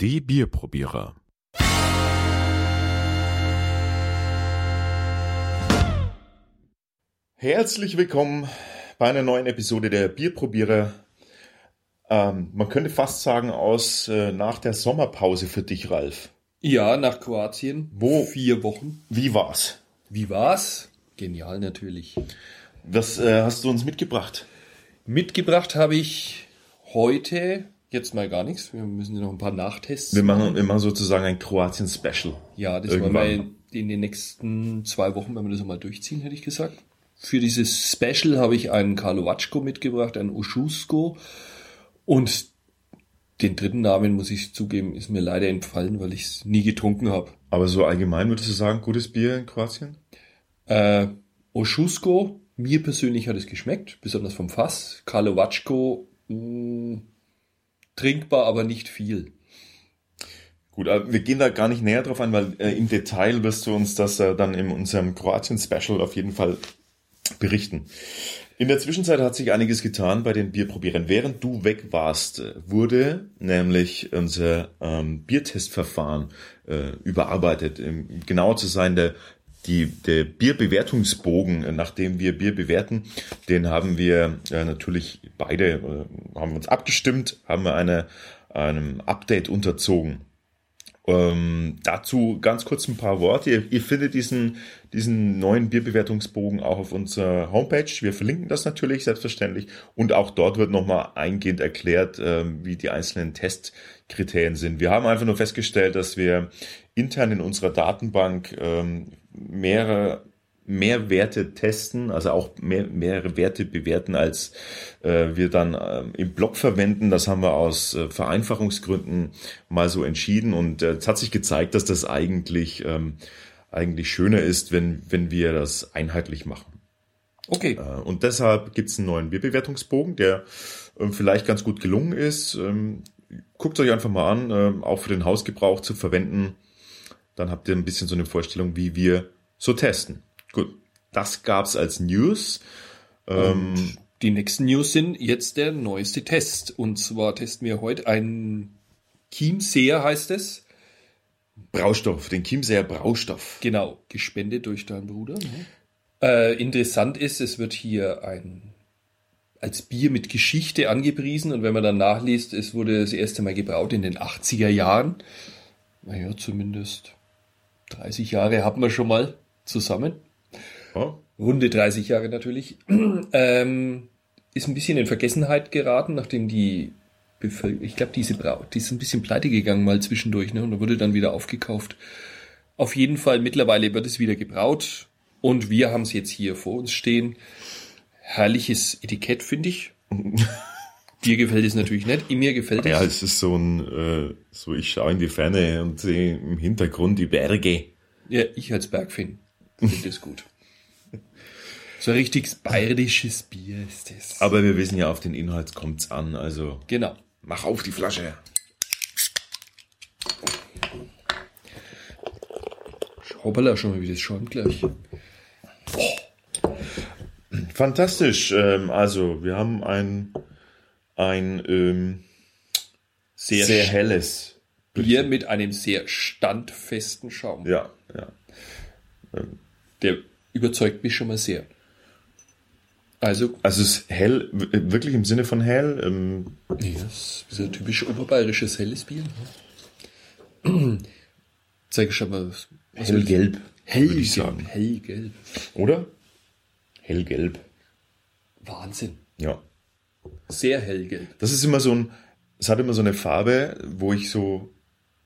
Die Bierprobierer. Herzlich willkommen bei einer neuen Episode der Bierprobierer. Ähm, man könnte fast sagen, aus äh, nach der Sommerpause für dich, Ralf. Ja, nach Kroatien. Wo? Vier Wochen. Wie war's? Wie war's? Genial natürlich. Was äh, hast du uns mitgebracht? Mitgebracht habe ich heute jetzt mal gar nichts. Wir müssen noch ein paar Nachtests. Wir machen, wir machen sozusagen ein Kroatien-Special. Ja, das Irgendwann. wollen wir in den nächsten zwei Wochen, wenn wir das mal durchziehen, hätte ich gesagt. Für dieses Special habe ich einen Karlovatschko mitgebracht, einen Oschusko. Und den dritten Namen, muss ich zugeben, ist mir leider entfallen, weil ich es nie getrunken habe. Aber so allgemein würdest du sagen, gutes Bier in Kroatien? Äh, Oschusko, mir persönlich hat es geschmeckt, besonders vom Fass. Karlovatschko, mh, trinkbar, aber nicht viel. Gut, wir gehen da gar nicht näher drauf ein, weil äh, im Detail wirst du uns das äh, dann in unserem Kroatien-Special auf jeden Fall berichten. In der Zwischenzeit hat sich einiges getan bei den Bierprobierern. Während du weg warst, äh, wurde nämlich unser ähm, Biertestverfahren äh, überarbeitet. Um genauer zu sein, der, die, der Bierbewertungsbogen, äh, nachdem wir Bier bewerten, den haben wir äh, natürlich beide, äh, haben uns abgestimmt, haben wir eine, einem Update unterzogen. Ähm, dazu ganz kurz ein paar Worte. Ihr, ihr findet diesen, diesen neuen Bierbewertungsbogen auch auf unserer Homepage. Wir verlinken das natürlich selbstverständlich. Und auch dort wird nochmal eingehend erklärt, ähm, wie die einzelnen Testkriterien sind. Wir haben einfach nur festgestellt, dass wir intern in unserer Datenbank ähm, mehrere mehr Werte testen, also auch mehr, mehrere Werte bewerten, als äh, wir dann äh, im Blog verwenden. Das haben wir aus äh, Vereinfachungsgründen mal so entschieden und äh, es hat sich gezeigt, dass das eigentlich ähm, eigentlich schöner ist, wenn wenn wir das einheitlich machen. Okay. Äh, und deshalb gibt's einen neuen Bierbewertungsbogen, der ähm, vielleicht ganz gut gelungen ist. Ähm, Guckt euch einfach mal an, ähm, auch für den Hausgebrauch zu verwenden. Dann habt ihr ein bisschen so eine Vorstellung, wie wir so testen. Gut, das gab's als News. Ähm, die nächsten News sind jetzt der neueste Test. Und zwar testen wir heute einen Chiemseer heißt es. Braustoff, den Chiemseer Braustoff. Genau, gespendet durch deinen Bruder. Ne? Äh, interessant ist, es wird hier ein als Bier mit Geschichte angepriesen und wenn man dann nachliest, es wurde das erste Mal gebraut in den 80er Jahren. Naja, zumindest 30 Jahre hatten wir schon mal zusammen. Oh, runde 30 Jahre natürlich, ähm, ist ein bisschen in Vergessenheit geraten, nachdem die Bevölkerung, ich glaube, diese Brau, die ist ein bisschen pleite gegangen mal zwischendurch, ne, und da wurde dann wieder aufgekauft. Auf jeden Fall, mittlerweile wird es wieder gebraut und wir haben es jetzt hier vor uns stehen. Herrliches Etikett, finde ich. Dir gefällt es natürlich nicht, mir gefällt es. ja, es ist so ein, äh, so ich schaue in die Ferne und sehe im Hintergrund die Berge. Ja, ich als Bergfin finde das gut. So ein richtig bayerisches Bier ist das. Aber wir wissen ja, auf den Inhalt kommt's an, also Genau. mach auf die Flasche. Hoppala, schon mal wie das schäumt gleich. Fantastisch. Ähm, also, wir haben ein, ein ähm, Sehr, sehr helles. Bier mit einem sehr standfesten Schaum. Ja, ja. Der überzeugt mich schon mal sehr. Also, Also es ist hell, wirklich im Sinne von hell. Ähm, nee, das ist ein typisch oberbayerisches helles Bier. ne? Zeige schon mal. hellgelb, Hellgelb. würde ich sagen. Hellgelb. Oder? Hellgelb. Wahnsinn. Ja. Sehr hellgelb. Das ist immer so ein, es hat immer so eine Farbe, wo ich so,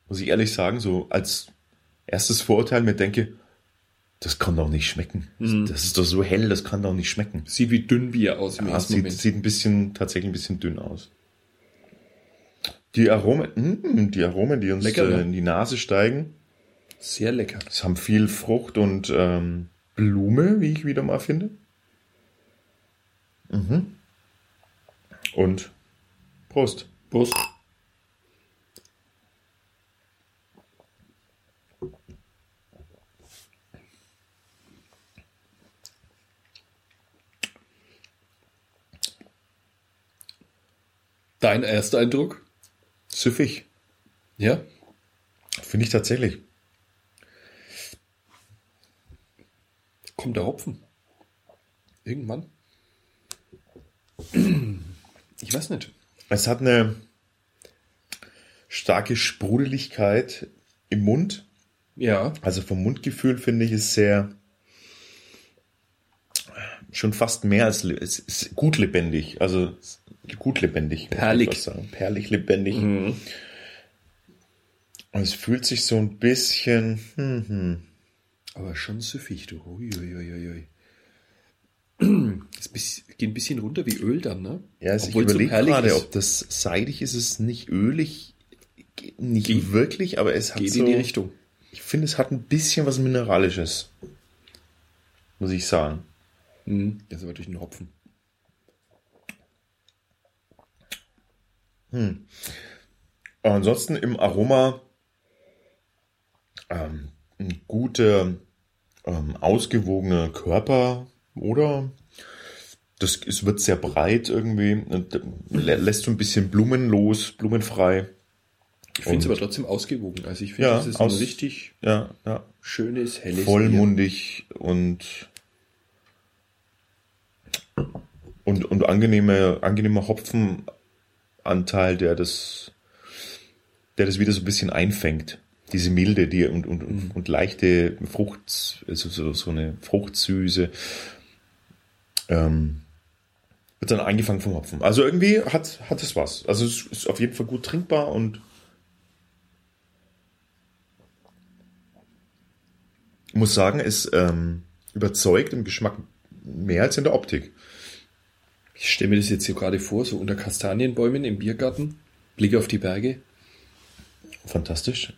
muss ich ehrlich sagen, so als erstes Vorurteil mir denke, das kann doch nicht schmecken. Das ist doch so hell, das kann doch nicht schmecken. Sieht wie Dünnbier aus im Ja, ersten sieht, Moment. sieht ein bisschen, tatsächlich ein bisschen dünn aus. Die Aromen, mm, die Aromen, die uns Lecker, äh, in die Nase steigen, Sehr lecker. es haben viel Frucht und ähm, Blume, wie ich wieder mal finde. Mhm. Und Prost. Prost. Dein erster Eindruck? Süffig. Ja? Finde ich tatsächlich. Kommt der Hopfen? Irgendwann? Ich weiß nicht. Es hat eine starke Sprudeligkeit im Mund. Ja. Also vom Mundgefühl finde ich es sehr schon fast mehr als gut lebendig. Also gut lebendig. Perlig. Perlig lebendig. Und es fühlt sich so ein bisschen, hm, hm, Aber schon süffig, du. Uiuiuiui. Es geht ein bisschen runter wie Öl dann, ne? Ja, also ich so überlege gerade, ist. ob das seidig ist, es ist nicht ölig, nicht Geht- wirklich, aber es hat Geht so, in die Richtung. ich finde, es hat ein bisschen was Mineralisches. Muss ich sagen. Mhm. Das ist aber durch den Hopfen. Aber ansonsten im Aroma ähm, ein guter, ähm, ausgewogener Körper, oder? Das es wird sehr breit irgendwie lässt so ein bisschen blumenlos, blumenfrei. Ich finde es aber trotzdem ausgewogen. Also ich finde, Ja, das ist aus- ein richtig Ja, ja. schönes, helles vollmundig und und, und angenehme, angenehmer Hopfenanteil, der das, der das wieder so ein bisschen einfängt. Diese Milde, die und, und, und, und leichte Frucht, also so, so eine Fruchtsüße, ähm, wird dann eingefangen vom Hopfen. Also irgendwie hat, hat es was. Also es ist auf jeden Fall gut trinkbar und muss sagen, es ähm, überzeugt im Geschmack mehr als in der Optik. Ich stelle mir das jetzt hier gerade vor, so unter Kastanienbäumen im Biergarten, Blick auf die Berge. Fantastisch.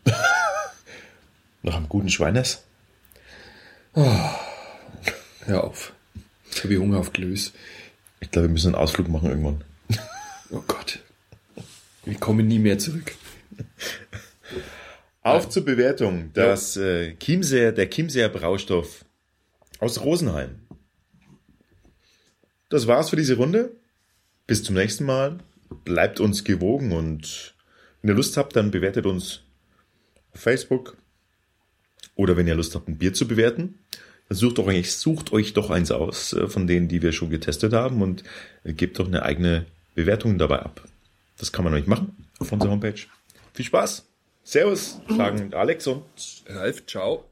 Nach einem guten Schweiners. Hör auf. Jetzt habe ich Hunger auf Glöß. Ich glaube, wir müssen einen Ausflug machen irgendwann. Oh Gott. Wir kommen nie mehr zurück. Auf zur Bewertung. Das äh, Chiemseer, der Chiemseer Braustoff aus Rosenheim. Das war's für diese Runde. Bis zum nächsten Mal. Bleibt uns gewogen und wenn ihr Lust habt, dann bewertet uns auf Facebook. Oder wenn ihr Lust habt, ein Bier zu bewerten, sucht euch, sucht euch doch eins aus äh, von denen, die wir schon getestet haben und äh, gebt doch eine eigene Bewertung dabei ab. Das kann man euch machen auf unserer Homepage. Viel Spaß! Servus, sagen Alex und Ralf, ciao.